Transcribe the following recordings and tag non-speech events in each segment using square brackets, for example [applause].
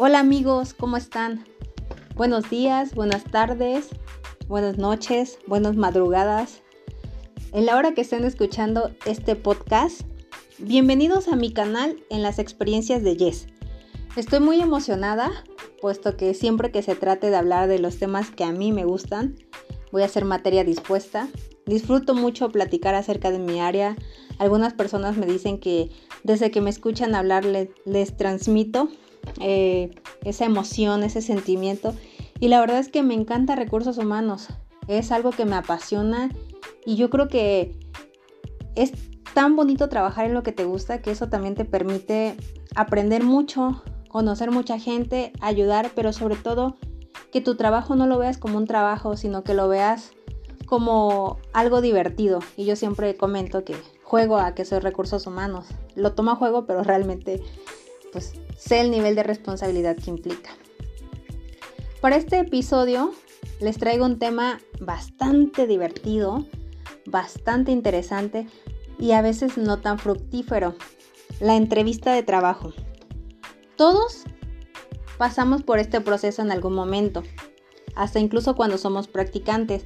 Hola amigos, ¿cómo están? Buenos días, buenas tardes, buenas noches, buenas madrugadas. En la hora que estén escuchando este podcast, bienvenidos a mi canal en las experiencias de Yes. Estoy muy emocionada, puesto que siempre que se trate de hablar de los temas que a mí me gustan, voy a ser materia dispuesta. Disfruto mucho platicar acerca de mi área. Algunas personas me dicen que desde que me escuchan hablar les, les transmito eh, esa emoción, ese sentimiento. Y la verdad es que me encanta recursos humanos. Es algo que me apasiona y yo creo que es tan bonito trabajar en lo que te gusta que eso también te permite aprender mucho, conocer mucha gente, ayudar, pero sobre todo que tu trabajo no lo veas como un trabajo, sino que lo veas como algo divertido. Y yo siempre comento que juego a que soy recursos humanos. Lo tomo a juego, pero realmente pues sé el nivel de responsabilidad que implica. Para este episodio les traigo un tema bastante divertido, bastante interesante y a veces no tan fructífero, la entrevista de trabajo. Todos pasamos por este proceso en algún momento, hasta incluso cuando somos practicantes.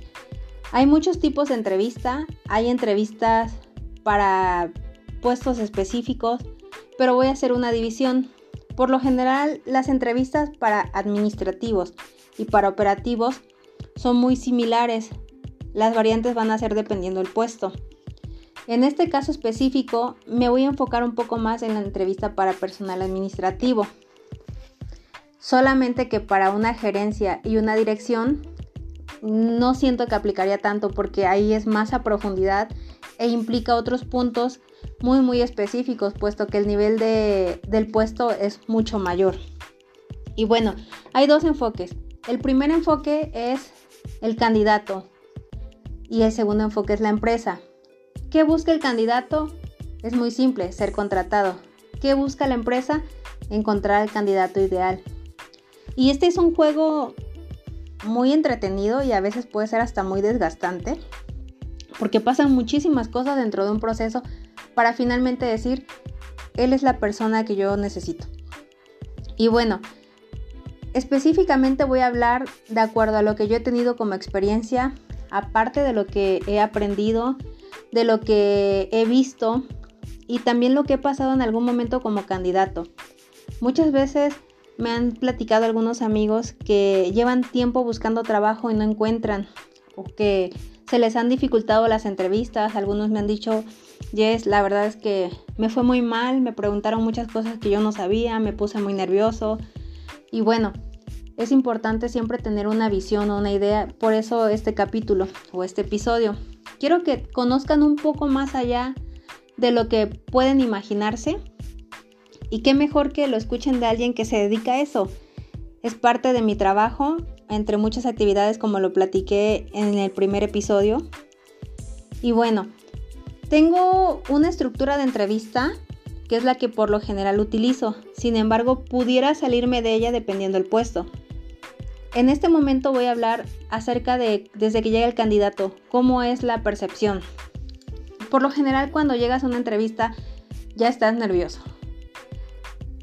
Hay muchos tipos de entrevista, hay entrevistas para puestos específicos, pero voy a hacer una división. Por lo general, las entrevistas para administrativos y para operativos son muy similares. Las variantes van a ser dependiendo del puesto. En este caso específico, me voy a enfocar un poco más en la entrevista para personal administrativo. Solamente que para una gerencia y una dirección, no siento que aplicaría tanto porque ahí es más a profundidad e implica otros puntos muy muy específicos, puesto que el nivel del puesto es mucho mayor. Y bueno, hay dos enfoques. El primer enfoque es el candidato y el segundo enfoque es la empresa. ¿Qué busca el candidato? Es muy simple, ser contratado. ¿Qué busca la empresa? Encontrar el candidato ideal. Y este es un juego muy entretenido y a veces puede ser hasta muy desgastante, porque pasan muchísimas cosas dentro de un proceso para finalmente decir, él es la persona que yo necesito. Y bueno, específicamente voy a hablar de acuerdo a lo que yo he tenido como experiencia, aparte de lo que he aprendido, de lo que he visto y también lo que he pasado en algún momento como candidato. Muchas veces me han platicado algunos amigos que llevan tiempo buscando trabajo y no encuentran o que se les han dificultado las entrevistas, algunos me han dicho Yes, la verdad es que me fue muy mal, me preguntaron muchas cosas que yo no sabía, me puse muy nervioso y bueno, es importante siempre tener una visión o una idea, por eso este capítulo o este episodio. Quiero que conozcan un poco más allá de lo que pueden imaginarse y qué mejor que lo escuchen de alguien que se dedica a eso. Es parte de mi trabajo, entre muchas actividades como lo platiqué en el primer episodio. Y bueno, tengo una estructura de entrevista que es la que por lo general utilizo, sin embargo pudiera salirme de ella dependiendo del puesto. En este momento voy a hablar acerca de desde que llega el candidato, cómo es la percepción. Por lo general cuando llegas a una entrevista ya estás nervioso.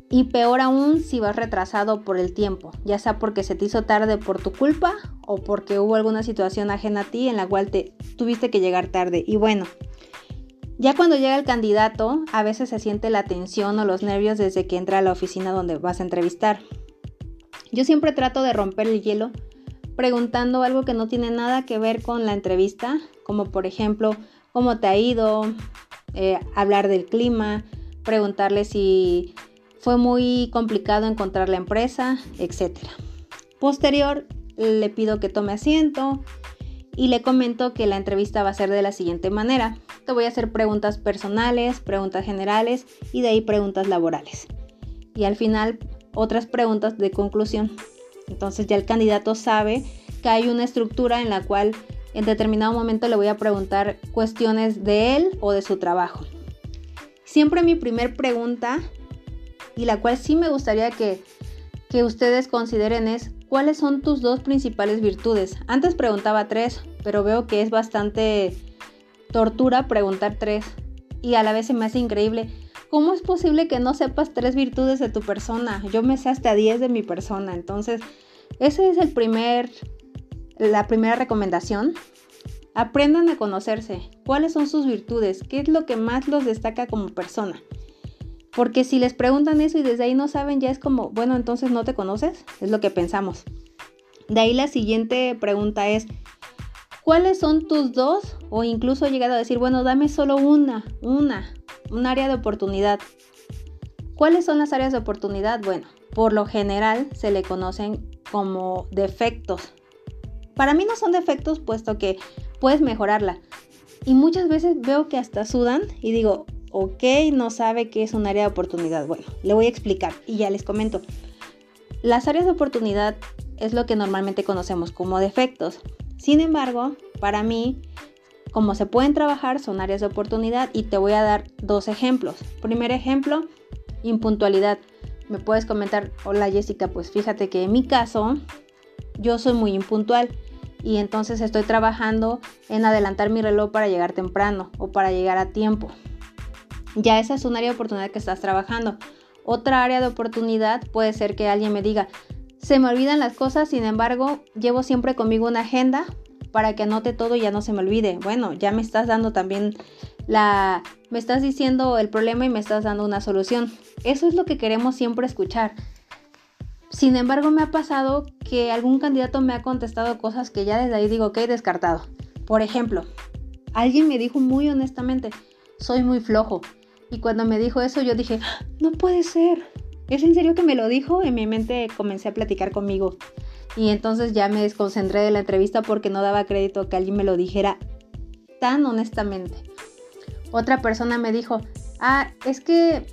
Y peor aún si vas retrasado por el tiempo, ya sea porque se te hizo tarde por tu culpa o porque hubo alguna situación ajena a ti en la cual te tuviste que llegar tarde. Y bueno, ya cuando llega el candidato, a veces se siente la tensión o los nervios desde que entra a la oficina donde vas a entrevistar. Yo siempre trato de romper el hielo preguntando algo que no tiene nada que ver con la entrevista, como por ejemplo, ¿cómo te ha ido? Eh, hablar del clima, preguntarle si fue muy complicado encontrar la empresa, etc. Posterior, le pido que tome asiento y le comento que la entrevista va a ser de la siguiente manera voy a hacer preguntas personales, preguntas generales y de ahí preguntas laborales. Y al final otras preguntas de conclusión. Entonces ya el candidato sabe que hay una estructura en la cual en determinado momento le voy a preguntar cuestiones de él o de su trabajo. Siempre mi primer pregunta y la cual sí me gustaría que, que ustedes consideren es cuáles son tus dos principales virtudes. Antes preguntaba tres, pero veo que es bastante tortura preguntar tres y a la vez se me hace increíble ¿Cómo es posible que no sepas tres virtudes de tu persona? Yo me sé hasta diez de mi persona. Entonces, ese es el primer, la primera recomendación. Aprendan a conocerse. ¿Cuáles son sus virtudes? ¿Qué es lo que más los destaca como persona? Porque si les preguntan eso y desde ahí no saben, ya es como, bueno, entonces no te conoces. Es lo que pensamos. De ahí la siguiente pregunta es, ¿cuáles son tus dos? O incluso he llegado a decir, bueno, dame solo una, una, un área de oportunidad. ¿Cuáles son las áreas de oportunidad? Bueno, por lo general se le conocen como defectos. Para mí no son defectos puesto que puedes mejorarla. Y muchas veces veo que hasta sudan y digo, ok, no sabe qué es un área de oportunidad. Bueno, le voy a explicar y ya les comento. Las áreas de oportunidad es lo que normalmente conocemos como defectos. Sin embargo, para mí como se pueden trabajar son áreas de oportunidad y te voy a dar dos ejemplos. Primer ejemplo, impuntualidad. Me puedes comentar, hola Jessica, pues fíjate que en mi caso yo soy muy impuntual y entonces estoy trabajando en adelantar mi reloj para llegar temprano o para llegar a tiempo. Ya esa es un área de oportunidad que estás trabajando. Otra área de oportunidad puede ser que alguien me diga, se me olvidan las cosas, sin embargo, llevo siempre conmigo una agenda para que anote todo y ya no se me olvide. Bueno, ya me estás dando también la... me estás diciendo el problema y me estás dando una solución. Eso es lo que queremos siempre escuchar. Sin embargo, me ha pasado que algún candidato me ha contestado cosas que ya desde ahí digo que he descartado. Por ejemplo, alguien me dijo muy honestamente, soy muy flojo. Y cuando me dijo eso yo dije, ah, no puede ser. ¿Es en serio que me lo dijo? En mi mente comencé a platicar conmigo. Y entonces ya me desconcentré de la entrevista porque no daba crédito que alguien me lo dijera tan honestamente. Otra persona me dijo, ah, es que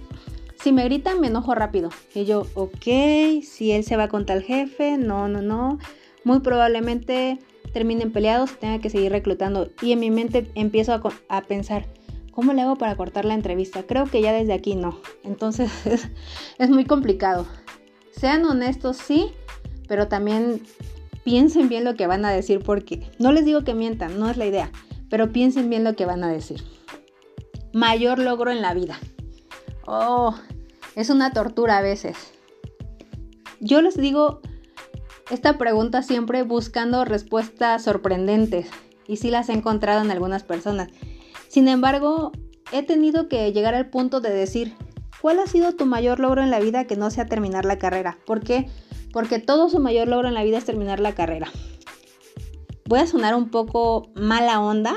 si me gritan me enojo rápido. Y yo, ok, si él se va con tal jefe, no, no, no. Muy probablemente terminen peleados y tenga que seguir reclutando. Y en mi mente empiezo a, a pensar, ¿cómo le hago para cortar la entrevista? Creo que ya desde aquí no. Entonces [laughs] es, muy complicado. Sean honestos, sí, pero también piensen bien lo que van a decir porque no les digo que mientan, no es la idea, pero piensen bien lo que van a decir. Mayor logro en la vida. Oh, es una tortura a veces. Yo les digo esta pregunta siempre buscando respuestas sorprendentes y sí las he encontrado en algunas personas. Sin embargo, he tenido que llegar al punto de decir, ¿cuál ha sido tu mayor logro en la vida que no sea terminar la carrera? ¿Por qué? porque todo su mayor logro en la vida es terminar la carrera. Voy a sonar un poco mala onda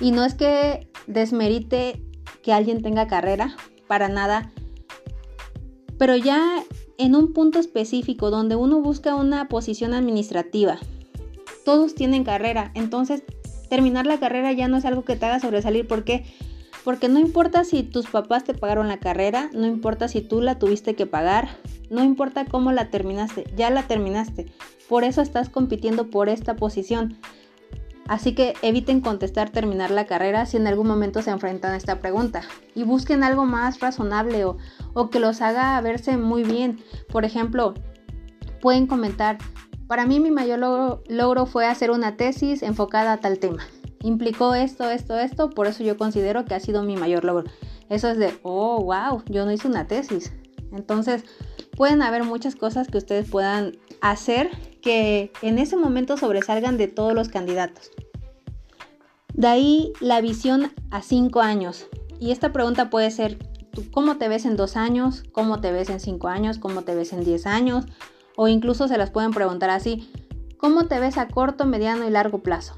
y no es que desmerite que alguien tenga carrera, para nada, pero ya en un punto específico donde uno busca una posición administrativa, todos tienen carrera, entonces terminar la carrera ya no es algo que te haga sobresalir, ¿por qué? Porque no importa si tus papás te pagaron la carrera, no importa si tú la tuviste que pagar, no importa cómo la terminaste, ya la terminaste. Por eso estás compitiendo por esta posición. Así que eviten contestar terminar la carrera si en algún momento se enfrentan a esta pregunta. Y busquen algo más razonable o, que los haga verse muy bien. Por ejemplo, pueden comentar, para mí mi mayor logro, fue hacer una tesis enfocada a tal tema. Implicó esto, esto, esto, por eso yo considero que ha sido mi mayor logro. Eso es de, oh, wow, yo no hice una tesis. Entonces, pueden haber muchas cosas que ustedes puedan hacer que en ese momento sobresalgan de todos los candidatos. De ahí la visión a cinco años. Y esta pregunta puede ser, ¿cómo te ves en dos años? ¿Cómo te ves en cinco años? ¿Cómo te ves en diez años? O incluso se las pueden preguntar así, ¿cómo te ves a corto, mediano y largo plazo?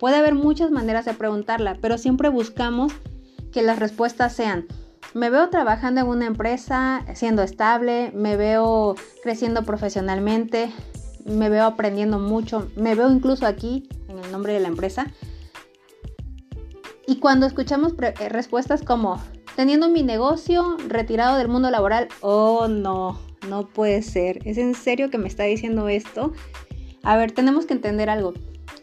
Puede haber muchas maneras de preguntarla, pero siempre buscamos que las respuestas sean, me veo trabajando en una empresa, siendo estable, me veo creciendo profesionalmente, me veo aprendiendo mucho, me veo incluso aquí en el nombre de la empresa. Y cuando escuchamos eh, respuestas como teniendo mi negocio, retirado del mundo laboral, oh no, no puede ser. ¿Es en serio que me está diciendo esto? A ver, tenemos que entender algo.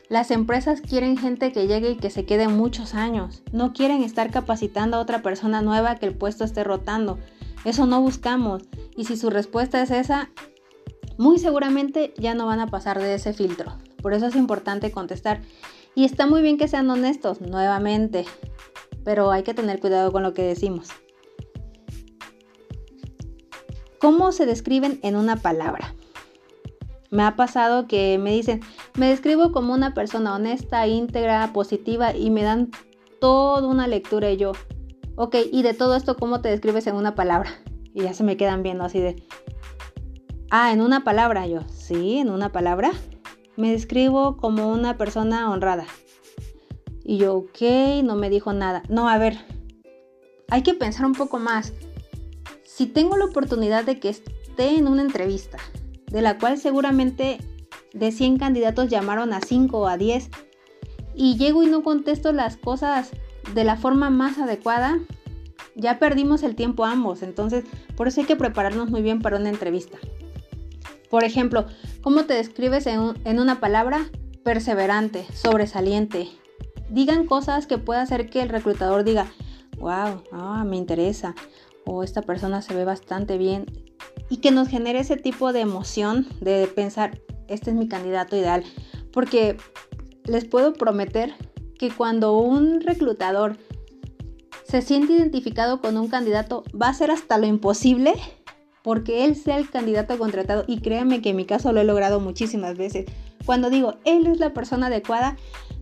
Las empresas quieren gente que llegue y que se quede muchos años. No quieren estar capacitando a otra persona nueva que el puesto esté rotando. Eso no buscamos. Y si su respuesta es esa, muy seguramente ya no van a pasar de ese filtro. Por eso es importante contestar. Y está muy bien que sean honestos, nuevamente. Pero hay que tener cuidado con lo que decimos. ¿Cómo se describen en una palabra? Me ha pasado que me dicen, me describo como una persona honesta, íntegra, positiva y me dan toda una lectura y yo, ok, y de todo esto, ¿cómo te describes en una palabra? Y ya se me quedan viendo así de, ah, en una palabra yo, sí, en una palabra. Me describo como una persona honrada. Y yo, ok, no me dijo nada. No, a ver, hay que pensar un poco más. Si tengo la oportunidad de que esté en una entrevista, de la cual seguramente de 100 candidatos llamaron a 5 o a 10, y llego y no contesto las cosas de la forma más adecuada, ya perdimos el tiempo ambos. Entonces, por eso hay que prepararnos muy bien para una entrevista. Por ejemplo, ¿cómo te describes en, una palabra? Perseverante, sobresaliente. Digan cosas que pueda hacer que el reclutador diga, wow, ah, me interesa, o esta persona se ve bastante bien, y que nos genere ese tipo de emoción de pensar, este es mi candidato ideal, porque les puedo prometer que cuando un reclutador se siente identificado con un candidato, va a hacer hasta lo imposible porque él sea el candidato contratado. Y créanme que en mi caso lo he logrado muchísimas veces. Cuando digo, él es la persona adecuada,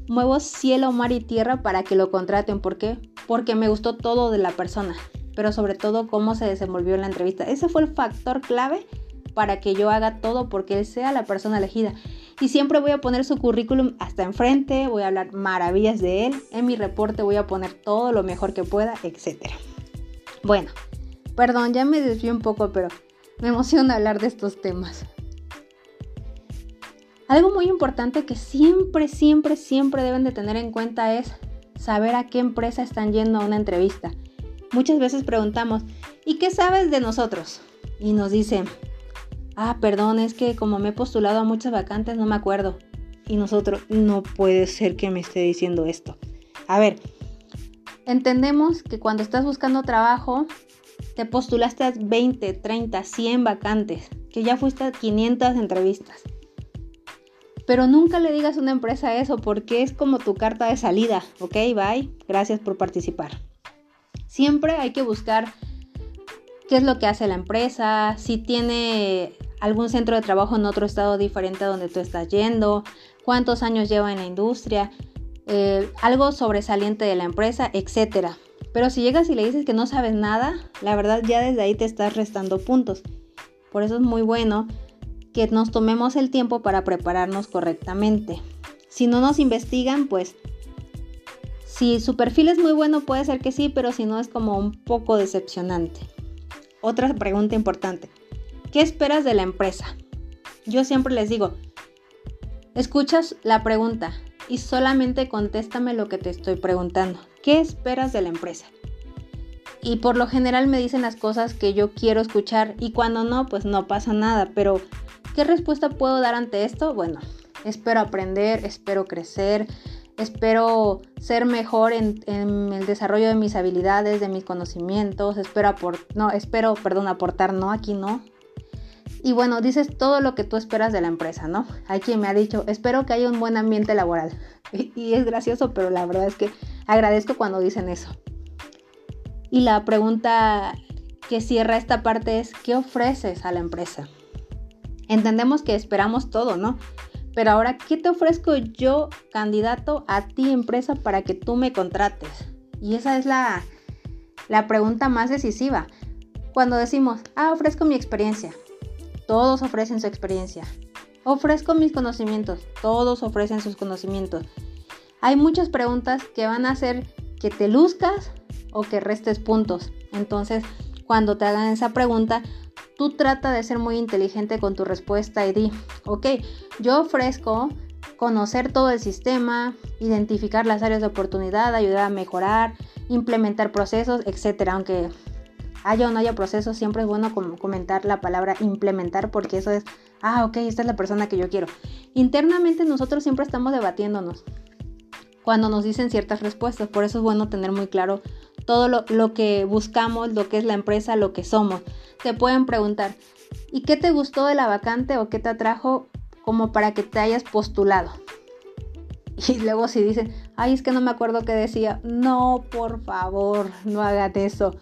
muevo cielo, mar y tierra para que lo contraten. ¿Por qué? Porque me gustó todo de la persona, pero sobre todo cómo se desenvolvió en la entrevista. Ese fue el factor clave para que yo haga todo porque él sea la persona elegida. Y siempre voy a poner su currículum hasta enfrente, voy a hablar maravillas de él, en mi reporte voy a poner todo lo mejor que pueda, etc. Bueno, perdón, ya me desvío un poco, pero me emociona hablar de estos temas. Algo muy importante que siempre, siempre, siempre deben de tener en cuenta es saber a qué empresa están yendo a una entrevista. Muchas veces preguntamos, ¿y qué sabes de nosotros? Y nos dicen, ah, perdón, es que como me he postulado a muchas vacantes no me acuerdo. Y nosotros, no puede ser que me esté diciendo esto. A ver, entendemos que cuando estás buscando trabajo, te postulaste a 20, 30, 100 vacantes, que ya fuiste a 500 entrevistas. Pero nunca le digas a una empresa eso porque es como tu carta de salida. Ok, bye, gracias por participar. Siempre hay que buscar qué es lo que hace la empresa, si tiene algún centro de trabajo en otro estado diferente a donde tú estás yendo, cuántos años lleva en la industria, eh, algo sobresaliente de la empresa, etc. Pero si llegas y le dices que no sabes nada, la verdad ya desde ahí te estás restando puntos. Por eso es muy bueno que nos tomemos el tiempo para prepararnos correctamente. Si no nos investigan, pues si su perfil es muy bueno puede ser que sí, pero si no es como un poco decepcionante. Otra pregunta importante. ¿Qué esperas de la empresa? Yo siempre les digo, escuchas la pregunta y solamente contéstame lo que te estoy preguntando. ¿Qué esperas de la empresa? Y por lo general me dicen las cosas que yo quiero escuchar y cuando no, pues no pasa nada. Pero, ¿qué respuesta puedo dar ante esto? Bueno, espero aprender, espero crecer, espero ser mejor en, el desarrollo de mis habilidades, de mis conocimientos, espero no, espero, perdón, aportar, no, aquí no. Y bueno, dices todo lo que tú esperas de la empresa, ¿no? Hay quien me ha dicho, espero que haya un buen ambiente laboral. [laughs] y es gracioso, pero la verdad es que agradezco cuando dicen eso. Y la pregunta que cierra esta parte es, ¿qué ofreces a la empresa? Entendemos que esperamos todo, ¿no? Pero ahora, ¿qué te ofrezco yo, candidato, a ti, empresa, para que tú me contrates? Y esa es la, la pregunta más decisiva. Cuando decimos, ah, ofrezco mi experiencia, todos ofrecen su experiencia. Ofrezco mis conocimientos, todos ofrecen sus conocimientos. Hay muchas preguntas que van a hacer que te luzcas o que restes puntos. Entonces, cuando te hagan esa pregunta, tú trata de ser muy inteligente con tu respuesta y di, ok, yo ofrezco conocer todo el sistema, identificar las áreas de oportunidad, ayudar a mejorar, implementar procesos, etc. Aunque haya o no haya procesos, siempre es bueno comentar la palabra implementar porque eso es, ah, ok, esta es la persona que yo quiero. Internamente nosotros siempre estamos debatiéndonos cuando nos dicen ciertas respuestas, por eso es bueno tener muy claro todo lo, lo que buscamos, lo que es la empresa, lo que somos te pueden preguntar, ¿y qué te gustó de la vacante o qué te atrajo como para que te hayas postulado? [laughs] Y luego si dicen, ay, es que no me acuerdo qué decía, no, por favor, no hagan eso.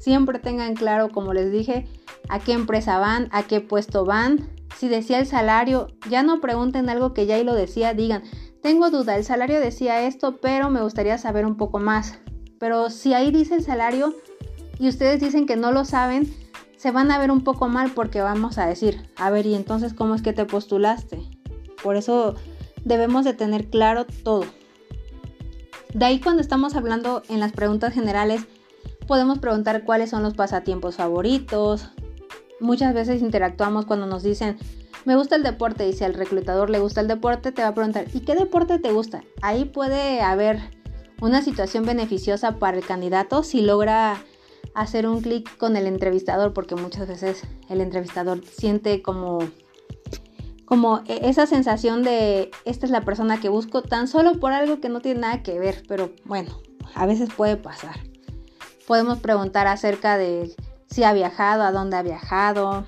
Siempre tengan claro, como les dije, a qué empresa van, a qué puesto van. Si decía el salario, ya no pregunten algo que ya ahí lo decía, digan, tengo duda, el salario decía esto, pero me gustaría saber un poco más. Pero si ahí dice el salario y ustedes dicen que no lo saben, se van a ver un poco mal porque vamos a decir, a ver, ¿y entonces cómo es que te postulaste? Por eso debemos de tener claro todo. De ahí cuando estamos hablando en las preguntas generales, podemos preguntar cuáles son los pasatiempos favoritos. Muchas veces interactuamos cuando nos dicen, me gusta el deporte y si al reclutador le gusta el deporte, te va a preguntar, ¿y qué deporte te gusta? Ahí puede haber una situación beneficiosa para el candidato si logra hacer un clic con el entrevistador, porque muchas veces el entrevistador siente como como e, esa sensación de esta es la persona que busco tan solo por algo que no tiene nada que ver, pero bueno, a veces puede pasar. Podemos preguntar acerca de si ha viajado, a dónde ha viajado,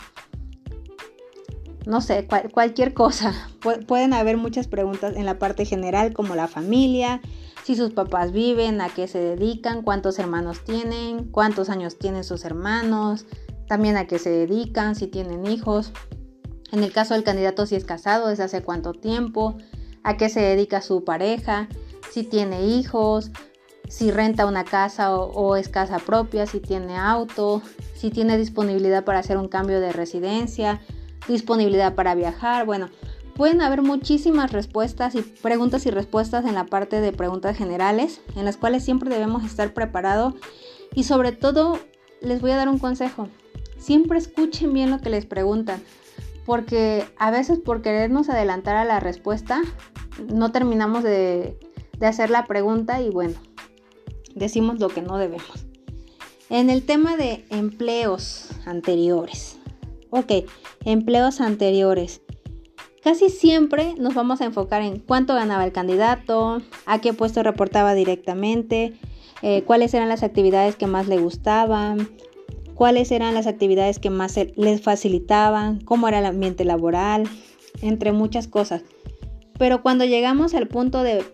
no sé, cualquier cosa. pueden haber muchas preguntas en la parte general como la familia, si sus papás viven, a qué se dedican, cuántos hermanos tienen, cuántos años tienen sus hermanos, también a qué se dedican, si tienen hijos. En el caso del candidato, si es casado, desde hace cuánto tiempo, a qué se dedica su pareja, si tiene hijos, si renta una casa o, es casa propia, si tiene auto, si tiene disponibilidad para hacer un cambio de residencia, disponibilidad para viajar. Bueno, pueden haber muchísimas respuestas y preguntas y respuestas en la parte de preguntas generales, en las cuales siempre debemos estar preparados y sobre todo les voy a dar un consejo. Siempre escuchen bien lo que les preguntan porque a veces por querernos adelantar a la respuesta, no terminamos de, hacer la pregunta y bueno, decimos lo que no debemos. En el tema de empleos anteriores, ok, empleos anteriores. Casi siempre nos vamos a enfocar en cuánto ganaba el candidato, a qué puesto reportaba directamente, eh, cuáles eran las actividades que más le gustaban, cuáles eran las actividades que más les facilitaban, cómo era el ambiente laboral, entre muchas cosas. Pero cuando llegamos al punto de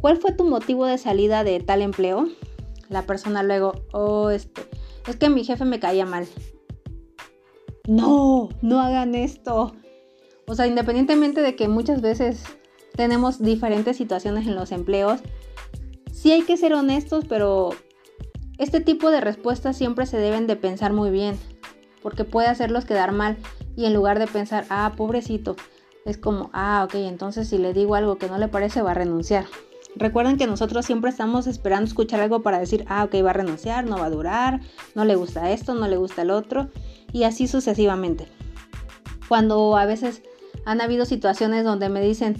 cuál fue tu motivo de salida de tal empleo, la persona luego, oh, este, es que mi jefe me caía mal. No, no hagan esto. O sea, independientemente de que muchas veces tenemos diferentes situaciones en los empleos, sí hay que ser honestos, pero este tipo de respuestas siempre se deben de pensar muy bien, porque puede hacerlos quedar mal y en lugar de pensar, ah, pobrecito, es como, ah, ok, entonces si le digo algo que no le parece va a renunciar. Recuerden que nosotros siempre estamos esperando escuchar algo para decir, ah, ok, va a renunciar, no va a durar, no le gusta esto, no le gusta el otro, y así sucesivamente. Cuando a veces han habido situaciones donde me dicen,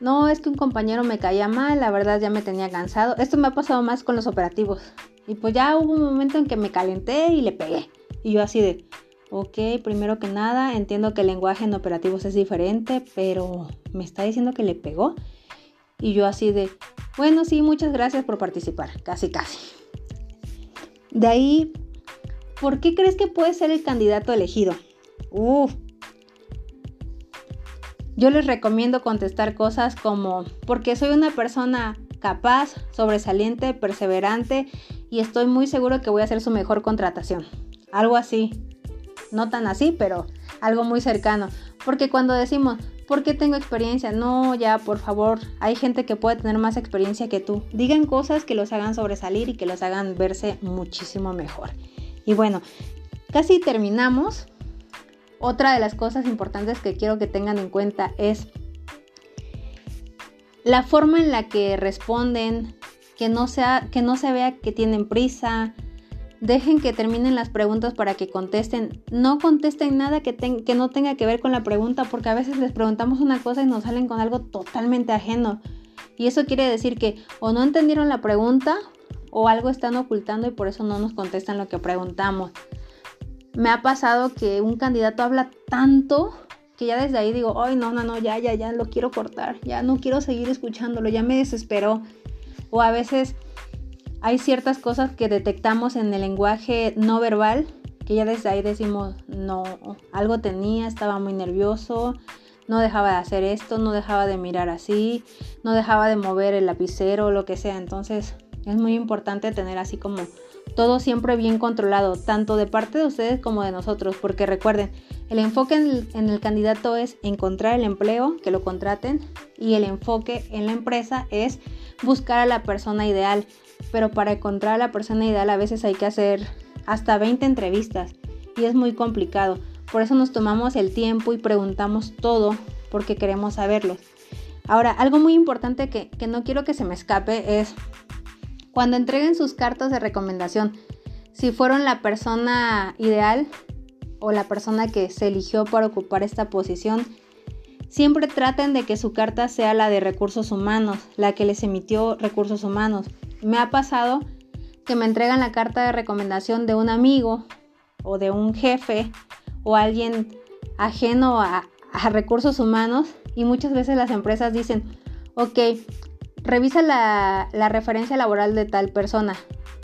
no, es que un compañero me caía mal, la verdad ya me tenía cansado. Esto me ha pasado más con los operativos. Y pues ya hubo un momento en que me calenté y le pegué. Y yo así de, ok, primero que nada, entiendo que el lenguaje en operativos es diferente, pero me está diciendo que le pegó. Y yo así de, bueno, sí, muchas gracias por participar, casi, casi. De ahí, ¿por qué crees que puede ser el candidato elegido? Uf. Yo les recomiendo contestar cosas como, porque soy una persona capaz, sobresaliente, perseverante y estoy muy seguro que voy a ser su mejor contratación. Algo así. No tan así, pero algo muy cercano. Porque cuando decimos, ¿por qué tengo experiencia? No, ya, por favor, hay gente que puede tener más experiencia que tú. Digan cosas que los hagan sobresalir y que los hagan verse muchísimo mejor. Y bueno, casi terminamos. Otra de las cosas importantes que quiero que tengan en cuenta es la forma en la que responden, que no, sea, que no se vea que tienen prisa. Dejen que terminen las preguntas para que contesten. No contesten nada que, que no tenga que ver con la pregunta porque a veces les preguntamos una cosa y nos salen con algo totalmente ajeno. Y eso quiere decir que o no entendieron la pregunta o algo están ocultando y por eso no nos contestan lo que preguntamos. Me ha pasado que un candidato habla tanto que ya desde ahí digo, ay, no, no, no, ya, ya, ya lo quiero cortar, ya no quiero seguir escuchándolo, ya me desesperó. O a veces hay ciertas cosas que detectamos en el lenguaje no verbal que ya desde ahí decimos, no, algo tenía, estaba muy nervioso, no dejaba de hacer esto, no dejaba de mirar así, no dejaba de mover el lapicero o lo que sea. Entonces es muy importante tener así como todo siempre bien controlado, tanto de parte de ustedes como de nosotros, porque recuerden, el enfoque en el, candidato es encontrar el empleo, que lo contraten, y el enfoque en la empresa es buscar a la persona ideal. Pero para encontrar a la persona ideal a veces hay que hacer hasta 20 entrevistas y es muy complicado. Por eso nos tomamos el tiempo y preguntamos todo porque queremos saberlo. Ahora, algo muy importante que, que no quiero que se me escape es cuando entreguen sus cartas de recomendación, si fueron la persona ideal o la persona que se eligió para ocupar esta posición, siempre traten de que su carta sea la de recursos humanos, la que les emitió recursos humanos. Me ha pasado que me entregan la carta de recomendación de un amigo o de un jefe o alguien ajeno a, recursos humanos y muchas veces las empresas dicen, ok, revisa la, referencia laboral de tal persona,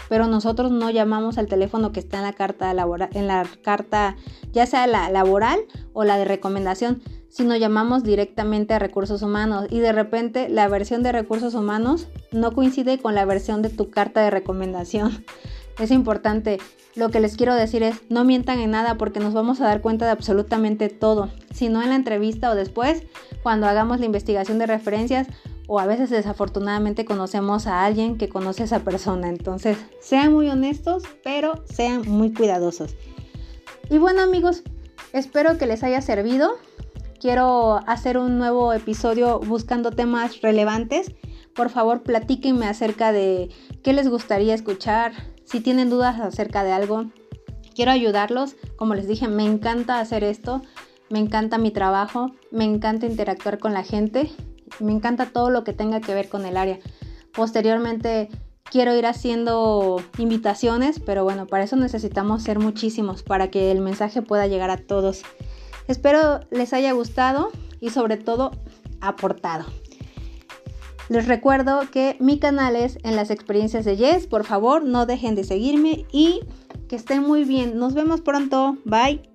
pero nosotros no llamamos al teléfono que está en la carta laboral, en la carta, ya sea la laboral o la de recomendación, sino llamamos directamente a recursos humanos y de repente la versión de recursos humanos no coincide con la versión de tu carta de recomendación. [laughs] Es importante. Lo que les quiero decir es, no mientan en nada porque nos vamos a dar cuenta de absolutamente todo. Si no en la entrevista o después, cuando hagamos la investigación de referencias o a veces desafortunadamente conocemos a alguien que conoce a esa persona. Entonces, sean muy honestos, pero sean muy cuidadosos. Y bueno amigos, espero que les haya servido. Quiero hacer un nuevo episodio buscando temas relevantes. Por favor, platíquenme acerca de qué les gustaría escuchar. Si tienen dudas acerca de algo, quiero ayudarlos. Como les dije, me encanta hacer esto. Me encanta mi trabajo. Me encanta interactuar con la gente me encanta todo lo que tenga que ver con el área. Posteriormente quiero ir haciendo invitaciones, pero bueno, para eso necesitamos ser muchísimos para que el mensaje pueda llegar a todos. Espero les haya gustado y sobre todo aportado. Les recuerdo que mi canal es en las experiencias de Yes. Por favor, no dejen de seguirme y que estén muy bien. Nos vemos pronto. Bye.